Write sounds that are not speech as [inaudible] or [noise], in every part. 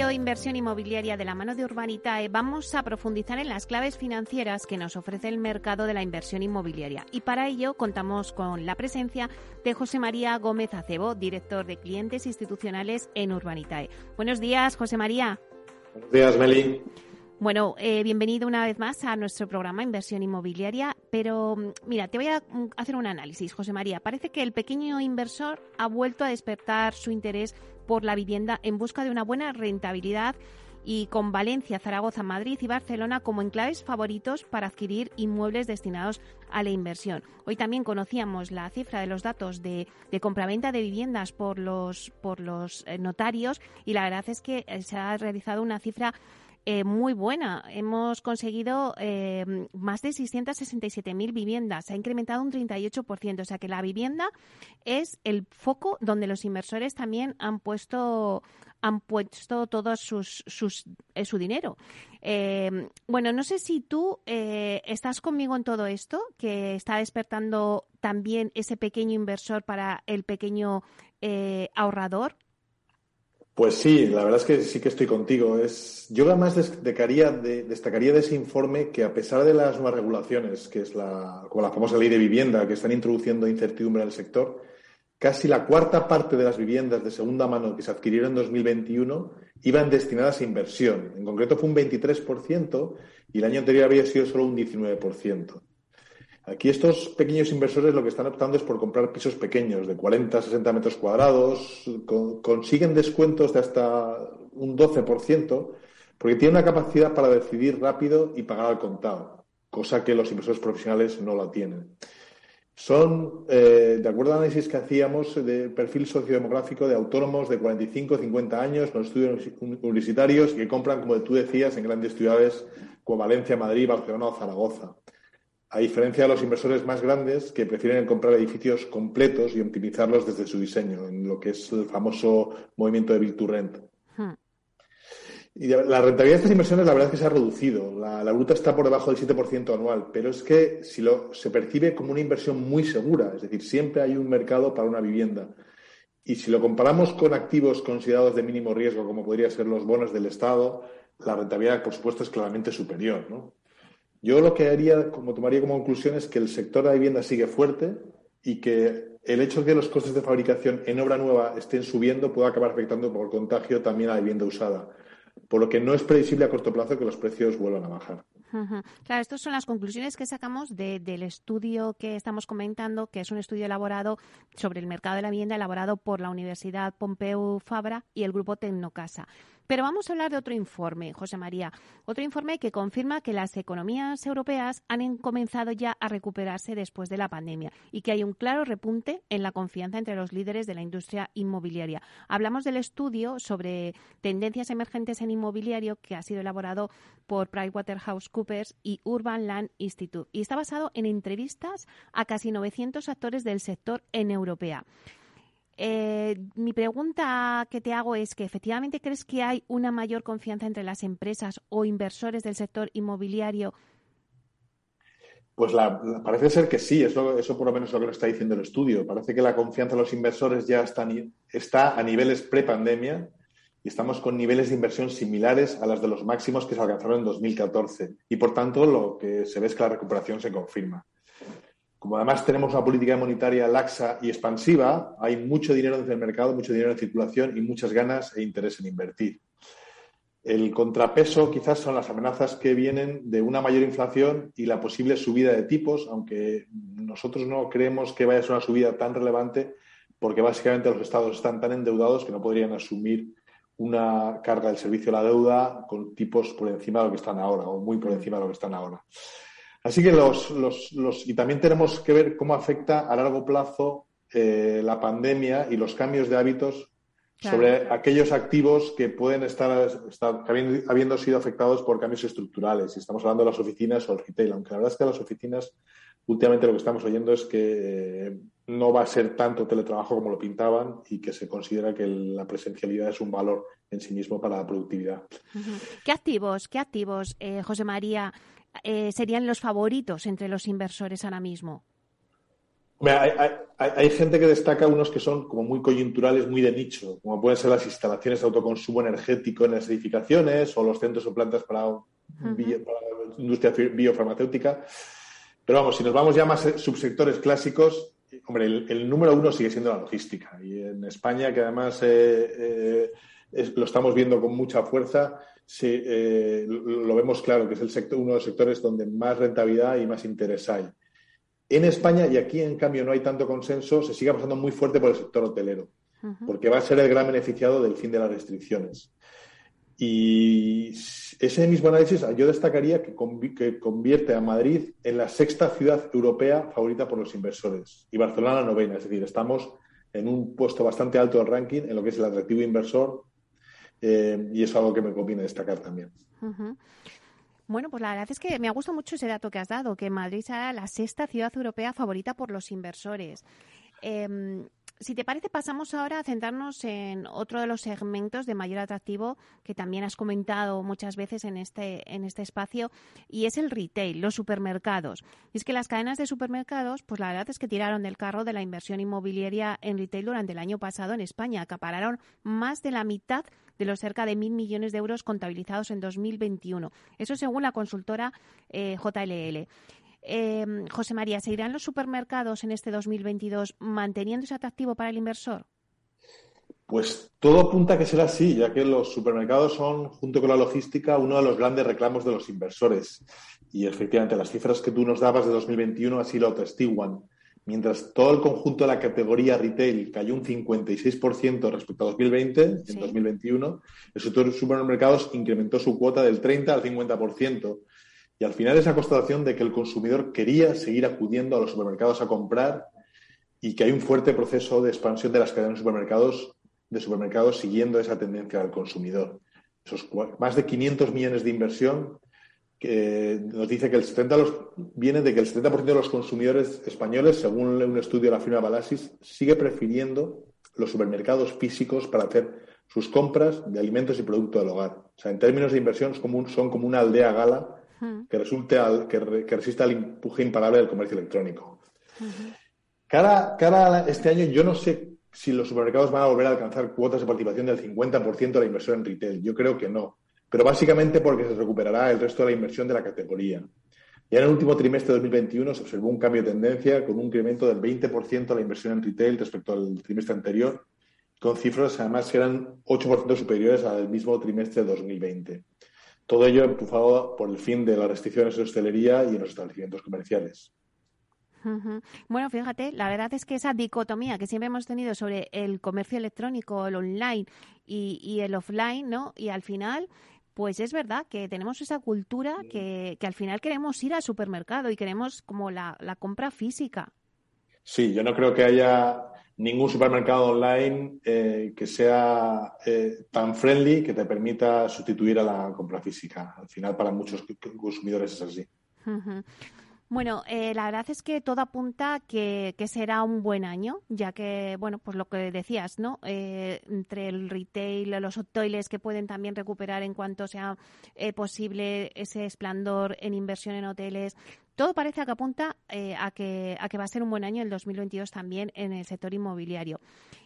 Espacio Inversión Inmobiliaria de la mano de Urbanitae vamos a profundizar en las claves financieras que nos ofrece el mercado de la inversión inmobiliaria. Y para ello contamos con la presencia de José María Gómez Acebo, director de clientes institucionales en Urbanitae. Buenos días, José María. Buenos días, Meli. Bueno, eh, bienvenido una vez más a nuestro programa Inversión Inmobiliaria, pero mm, mira, te voy a mm, hacer un análisis, José María. Parece que el pequeño inversor ha vuelto a despertar su interés por la vivienda en busca de una buena rentabilidad y con Valencia, Zaragoza, Madrid y Barcelona como enclaves favoritos para adquirir inmuebles destinados a la inversión. Hoy también conocíamos la cifra de los datos de, de compraventa de viviendas por los, por los eh, notarios y la verdad es que eh, se ha realizado una cifra eh, muy buena. Hemos conseguido eh, más de 667.000 viviendas. Se ha incrementado un 38%. O sea que la vivienda es el foco donde los inversores también han puesto han puesto todo sus, sus, eh, su dinero. bueno, no sé si tú estás conmigo en todo esto, que está despertando también ese pequeño inversor para el pequeño ahorrador. Pues sí, la verdad es que sí que estoy contigo. Es, yo además destacaría de, destacaría de ese informe que a pesar de las nuevas regulaciones, que es la, como la famosa ley de vivienda, que están introduciendo incertidumbre en el sector, casi la cuarta parte de las viviendas de segunda mano que se adquirieron en 2021 iban destinadas a inversión. En concreto fue un 23% y el año anterior había sido solo un 19%. Aquí estos pequeños inversores lo que están optando es por comprar pisos pequeños, de 40, 60 metros cuadrados, consiguen descuentos de hasta un 12%, porque tienen una capacidad para decidir rápido y pagar al contado, cosa que los inversores profesionales no la tienen. Son, eh, de acuerdo al análisis que hacíamos de perfil sociodemográfico de autónomos de 45 50 años con estudios universitarios que compran, como tú decías, en grandes ciudades como Valencia, Madrid, Barcelona o Zaragoza a diferencia de los inversores más grandes que prefieren comprar edificios completos y optimizarlos desde su diseño, en lo que es el famoso movimiento de Build to Rent. Hmm. Y la rentabilidad de estas inversiones, la verdad es que se ha reducido. La, bruta está por debajo del 7% anual, pero es que si lo, se percibe como una inversión muy segura, es decir, siempre hay un mercado para una vivienda. Y si lo comparamos con activos considerados de mínimo riesgo, como podrían ser los bonos del Estado, la rentabilidad, por supuesto, es claramente superior. ¿no? Yo lo que haría, como tomaría como conclusión, es que el sector de la vivienda sigue fuerte y que el hecho de que los costes de fabricación en obra nueva estén subiendo puede acabar afectando por contagio también a la vivienda usada. Por lo que no es previsible a corto plazo que los precios vuelvan a bajar. Claro, estas son las conclusiones que sacamos del estudio que estamos comentando, que es un estudio elaborado sobre el mercado de la vivienda, elaborado por la Universidad Pompeu Fabra y el Grupo Tecnocasa. Pero vamos a hablar de otro informe, José María. Otro informe que confirma que las economías europeas han comenzado ya a recuperarse después de la pandemia y que hay un claro repunte en la confianza entre los líderes de la industria inmobiliaria. Hablamos del estudio sobre tendencias emergentes en inmobiliario que ha sido elaborado por PricewaterhouseCoopers y Urban Land Institute y está basado en entrevistas a casi 900 actores del sector en Europea. Eh, mi pregunta que te hago es que efectivamente crees que hay una mayor confianza entre las empresas o inversores del sector inmobiliario. Pues parece ser que sí, eso, eso por lo menos es lo que nos está diciendo el estudio. Parece que la confianza de los inversores ya está, está a niveles pre-pandemia y estamos con niveles de inversión similares a las de los máximos que se alcanzaron en 2014. Y por tanto, lo que se ve es que la recuperación se confirma. Como además tenemos una política monetaria laxa y expansiva, hay mucho dinero en el mercado, mucho dinero en circulación y muchas ganas e interés en invertir. El contrapeso quizás son las amenazas que vienen de una mayor inflación y la posible subida de tipos, aunque nosotros no creemos que vaya a ser una subida tan relevante porque básicamente los estados están tan endeudados que no podrían asumir una carga del servicio de la deuda con tipos por encima de lo que están ahora o muy por encima de lo que están ahora. Así que los, los, los, y también tenemos que ver cómo afecta a largo plazo eh, la pandemia y los cambios de hábitos sobre aquellos activos que pueden estar, estar habiendo, sido afectados por cambios estructurales. Y estamos hablando de las oficinas o el retail, aunque la verdad es que las oficinas últimamente lo que estamos oyendo es que no va a ser tanto teletrabajo como lo pintaban y que se considera que la presencialidad es un valor en sí mismo para la productividad. ¿Qué activos, qué activos, eh, José María, eh, serían los favoritos entre los inversores ahora mismo? Hay, gente que destaca unos que son como muy coyunturales, muy de nicho, como pueden ser las instalaciones de autoconsumo energético en las edificaciones o los centros o plantas para, la industria biofarmacéutica. Pero vamos, si nos vamos ya más subsectores clásicos, hombre, el, número uno sigue siendo la logística. Y en España, que además eh, eh, lo estamos viendo con mucha fuerza, eh, lo vemos claro, que es el sector, uno de los sectores donde más rentabilidad y más interés hay. En España, y aquí en cambio no hay tanto consenso, se sigue pasando muy fuerte por el sector hotelero, porque va a ser el gran beneficiado del fin de las restricciones. Y ese mismo análisis yo destacaría que, convierte a Madrid en la sexta ciudad europea favorita por los inversores y Barcelona la novena. Es decir, estamos en un puesto bastante alto del ranking en lo que es el atractivo inversor eh, y es algo que me conviene destacar también. Bueno, pues la verdad es que me ha gustado mucho ese dato que has dado, que Madrid será la sexta ciudad europea favorita por los inversores. Em, si te parece, pasamos ahora a centrarnos en otro de los segmentos de mayor atractivo que también has comentado muchas veces en este, en este espacio, y es el retail, los supermercados. Y es que las cadenas de supermercados, pues la verdad es que tiraron del carro de la inversión inmobiliaria en retail durante el año pasado en España. Acapararon más de la mitad de los cerca de mil millones de euros contabilizados en 2021. Eso según la consultora eh, JLL. Em, José María, ¿se irán los supermercados en este 2022 manteniendo ese atractivo para el inversor? Pues todo apunta a que será así, ya que los supermercados son, junto con la logística, uno de los grandes reclamos de los inversores. Y efectivamente, las cifras que tú nos dabas de 2021 así lo atestiguan. Mientras todo el conjunto de la categoría retail cayó un 56% respecto a 2020, en 2021, el sector de supermercados incrementó su cuota del 30 al 50%. Y al final esa constatación de que el consumidor quería seguir acudiendo a los supermercados a comprar y que hay un fuerte proceso de expansión de las cadenas de supermercados, de supermercados siguiendo esa tendencia del consumidor. Esos más de 500 millones de inversión que nos dice que el 70 los, viene de que el 70% de los consumidores españoles, según un estudio de la firma Balasis, sigue prefiriendo los supermercados físicos para hacer sus compras de alimentos y productos del hogar. O sea, en términos de inversión son como una aldea gala que, resulte al, que, resista al empuje imparable del comercio electrónico. cara, a este año, yo no sé si los supermercados van a volver a alcanzar cuotas de participación del 50% de la inversión en retail. Yo creo que no pero básicamente porque se recuperará el resto de la inversión de la categoría. Ya en el último trimestre de 2021 se observó un cambio de tendencia con un incremento del 20% de la inversión en retail respecto al trimestre anterior, con cifras además que eran 8% superiores al mismo trimestre de 2020. Todo ello empujado por el fin de las restricciones en hostelería y en los establecimientos comerciales. Bueno, fíjate, la verdad es que esa dicotomía que siempre hemos tenido sobre el comercio electrónico, el online y, y el offline, ¿no? Y al final pues es verdad que tenemos esa cultura que, al final queremos ir al supermercado y queremos como la, compra física. Sí, yo no creo que haya ningún supermercado online eh, que sea eh, tan friendly que te permita sustituir a la compra física. Al final, para muchos consumidores es así. Bueno, eh, la verdad es que todo apunta que, que, será un buen año, ya que, bueno, pues lo que decías, ¿no? Eh, entre el retail, los hoteles que pueden también recuperar en cuanto sea eh, posible ese esplendor en inversión en hoteles, todo parece que apunta eh, a, que, a que va a ser un buen año el 2022 también en el sector inmobiliario.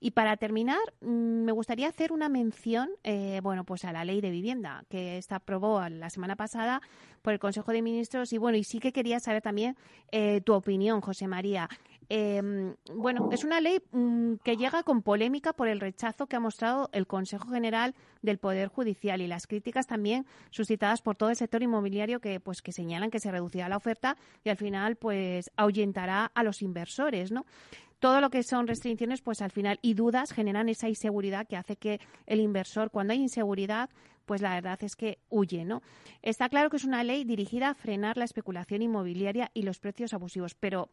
Y para terminar, mm, me gustaría hacer una mención, eh, bueno, pues a la ley de vivienda que está aprobó la semana pasada por el Consejo de Ministros y bueno, y sí que quería saber también eh, tu opinión, José María. Em, bueno, es una ley mm, que llega con polémica por el rechazo que ha mostrado el Consejo General del Poder Judicial y las críticas también suscitadas por todo el sector inmobiliario que, pues, que señalan que se reducirá la oferta y al final, pues, ahuyentará a los inversores, ¿no? todo lo que son restricciones, pues al final y dudas generan esa inseguridad que hace que el inversor, cuando hay inseguridad, pues la verdad es que huye, ¿no? Está claro que es una ley dirigida a frenar la especulación inmobiliaria y los precios abusivos, pero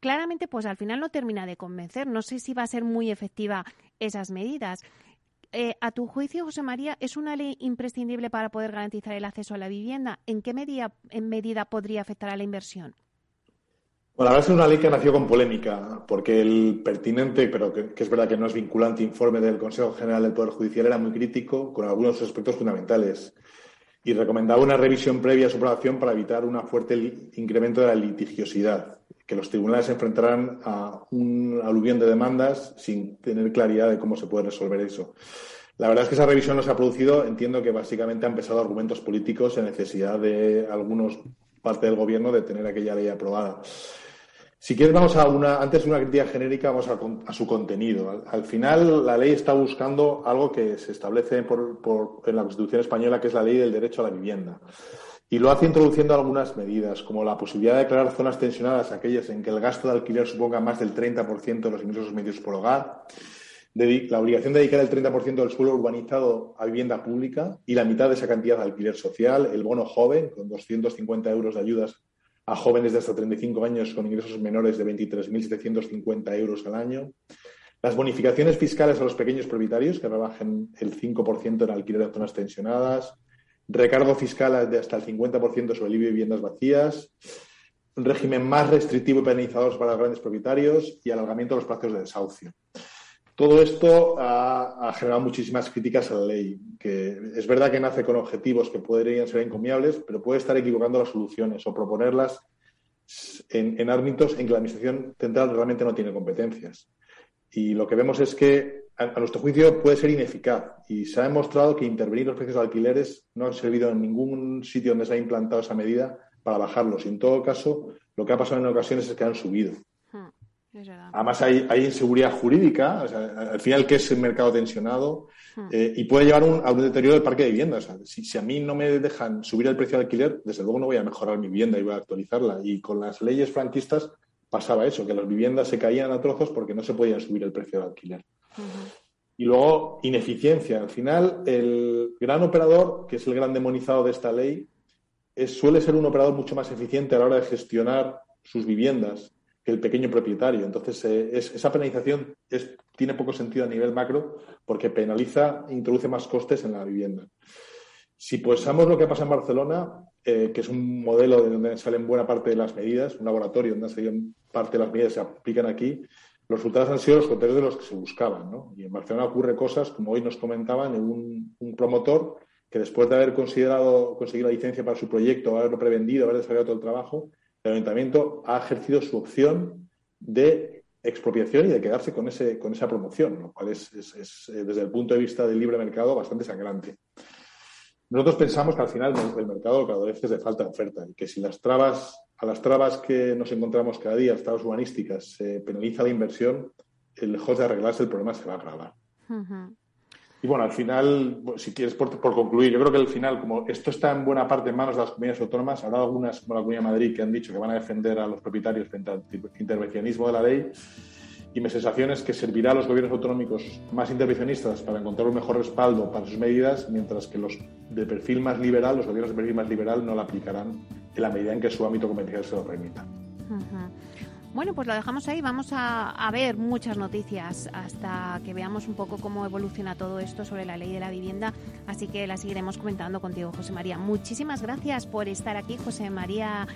claramente pues al final no termina de convencer. No sé si va a ser muy efectiva esas medidas. Eh, a tu juicio, José María, ¿es una ley imprescindible para poder garantizar el acceso a la vivienda? ¿En qué medida, medida podría afectar a la inversión? Bueno, verdad es una ley que nació con polémica, porque el pertinente, pero que, es verdad que no es vinculante, informe del Consejo General del Poder Judicial era muy crítico con algunos aspectos fundamentales y recomendaba una revisión previa a su aprobación para evitar un fuerte incremento de la litigiosidad, que los tribunales se enfrentarán a un aluvión de demandas sin tener claridad de cómo se puede resolver eso. La verdad es que esa revisión no se ha producido. Entiendo que básicamente han pesado argumentos políticos en necesidad de algunos parte del gobierno de tener aquella ley aprobada. Si quieres, vamos a una, antes de una crítica genérica, vamos a, su contenido. Al, final, la ley está buscando algo que se establece en la Constitución española, que es la ley del derecho a la vivienda. Y lo hace introduciendo algunas medidas, como la posibilidad de declarar zonas tensionadas, aquellas en que el gasto de alquiler suponga más del 30% de los ingresos medios por hogar, la obligación de dedicar el 30% del suelo urbanizado a vivienda pública y la mitad de esa cantidad de alquiler social, el bono joven, con 250 euros de ayudas a jóvenes de hasta 35 años con ingresos menores de 23.750 euros al año. Las bonificaciones fiscales a los pequeños propietarios, que rebajen el 5% en alquiler de zonas tensionadas. Recargo fiscal de hasta el 50% sobre el viviendas vacías. Un régimen más restrictivo y penalizador para los grandes propietarios y alargamiento de los plazos de desahucio. Todo esto ha, generado muchísimas críticas a la ley, que es verdad que nace con objetivos que podrían ser encomiables, pero puede estar equivocando las soluciones o proponerlas en, ámbitos en que la Administración central realmente no tiene competencias. Y lo que vemos es que, a, nuestro juicio, puede ser ineficaz. Y se ha demostrado que intervenir los precios de alquileres no ha servido en ningún sitio donde se ha implantado esa medida para bajarlos. Y en todo caso, lo que ha pasado en ocasiones es que han subido. Además hay, inseguridad jurídica, al final que es el mercado tensionado hmm. eh, y puede llevar a un deterioro del parque de viviendas. si, a mí no me dejan subir el precio de alquiler, desde luego no voy a mejorar mi vivienda y voy a actualizarla. Y con las leyes franquistas pasaba eso, que las viviendas se caían a trozos porque no se podía subir el precio de alquiler. Y luego, ineficiencia. Al final, el gran operador, que es el gran demonizado de esta ley, suele ser un operador mucho más eficiente a la hora de gestionar sus viviendas el pequeño propietario. Entonces, eh, esa penalización tiene poco sentido a nivel macro porque penaliza e introduce más costes en la vivienda. Si pensamos lo que pasa en Barcelona, eh, que es un modelo de donde salen buena parte de las medidas, un laboratorio donde salen parte de las medidas se aplican aquí, los resultados han sido los contrarios de los que se buscaban. Y en Barcelona ocurre cosas, como hoy nos comentaban, un, un promotor que después de haber considerado conseguir la licencia para su proyecto, haberlo prevendido, haber desarrollado todo el trabajo, el ayuntamiento ha ejercido su opción de expropiación y de quedarse con, ese, con esa promoción, lo cual es, eh, desde el punto de vista del libre mercado bastante sangrante. Nosotros pensamos que al final el mercado cada vez es de falta de oferta y que si las trabas, a las trabas que nos encontramos cada día, las trabas urbanísticas, se penaliza la inversión, lejos de arreglarse el problema se va a agravar. Y bueno, al final, si quieres, por, concluir, yo creo que al final, como esto está en buena parte en manos de las comunidades autónomas, habrá algunas, como la Comunidad de Madrid, que han dicho que van a defender a los propietarios frente al intervencionismo de la ley. Y mi sensación es que servirá a los gobiernos autonómicos más intervencionistas para encontrar un mejor respaldo para sus medidas, mientras que los de perfil más liberal, los gobiernos de perfil más liberal, no la aplicarán en la medida en que su ámbito competencial se lo permita. Bueno, pues lo dejamos ahí. Vamos a, ver muchas noticias hasta que veamos un poco cómo evoluciona todo esto sobre la ley de la vivienda. Así que la seguiremos comentando contigo, José María. Muchísimas gracias por estar aquí, José María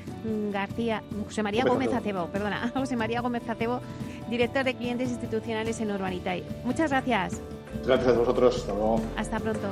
García, José María Gómez Acebo, perdona, [laughs] José María Gómez Acebo, director de clientes institucionales en Urbanitay. Muchas gracias. Gracias a vosotros. Hasta luego. Hasta pronto.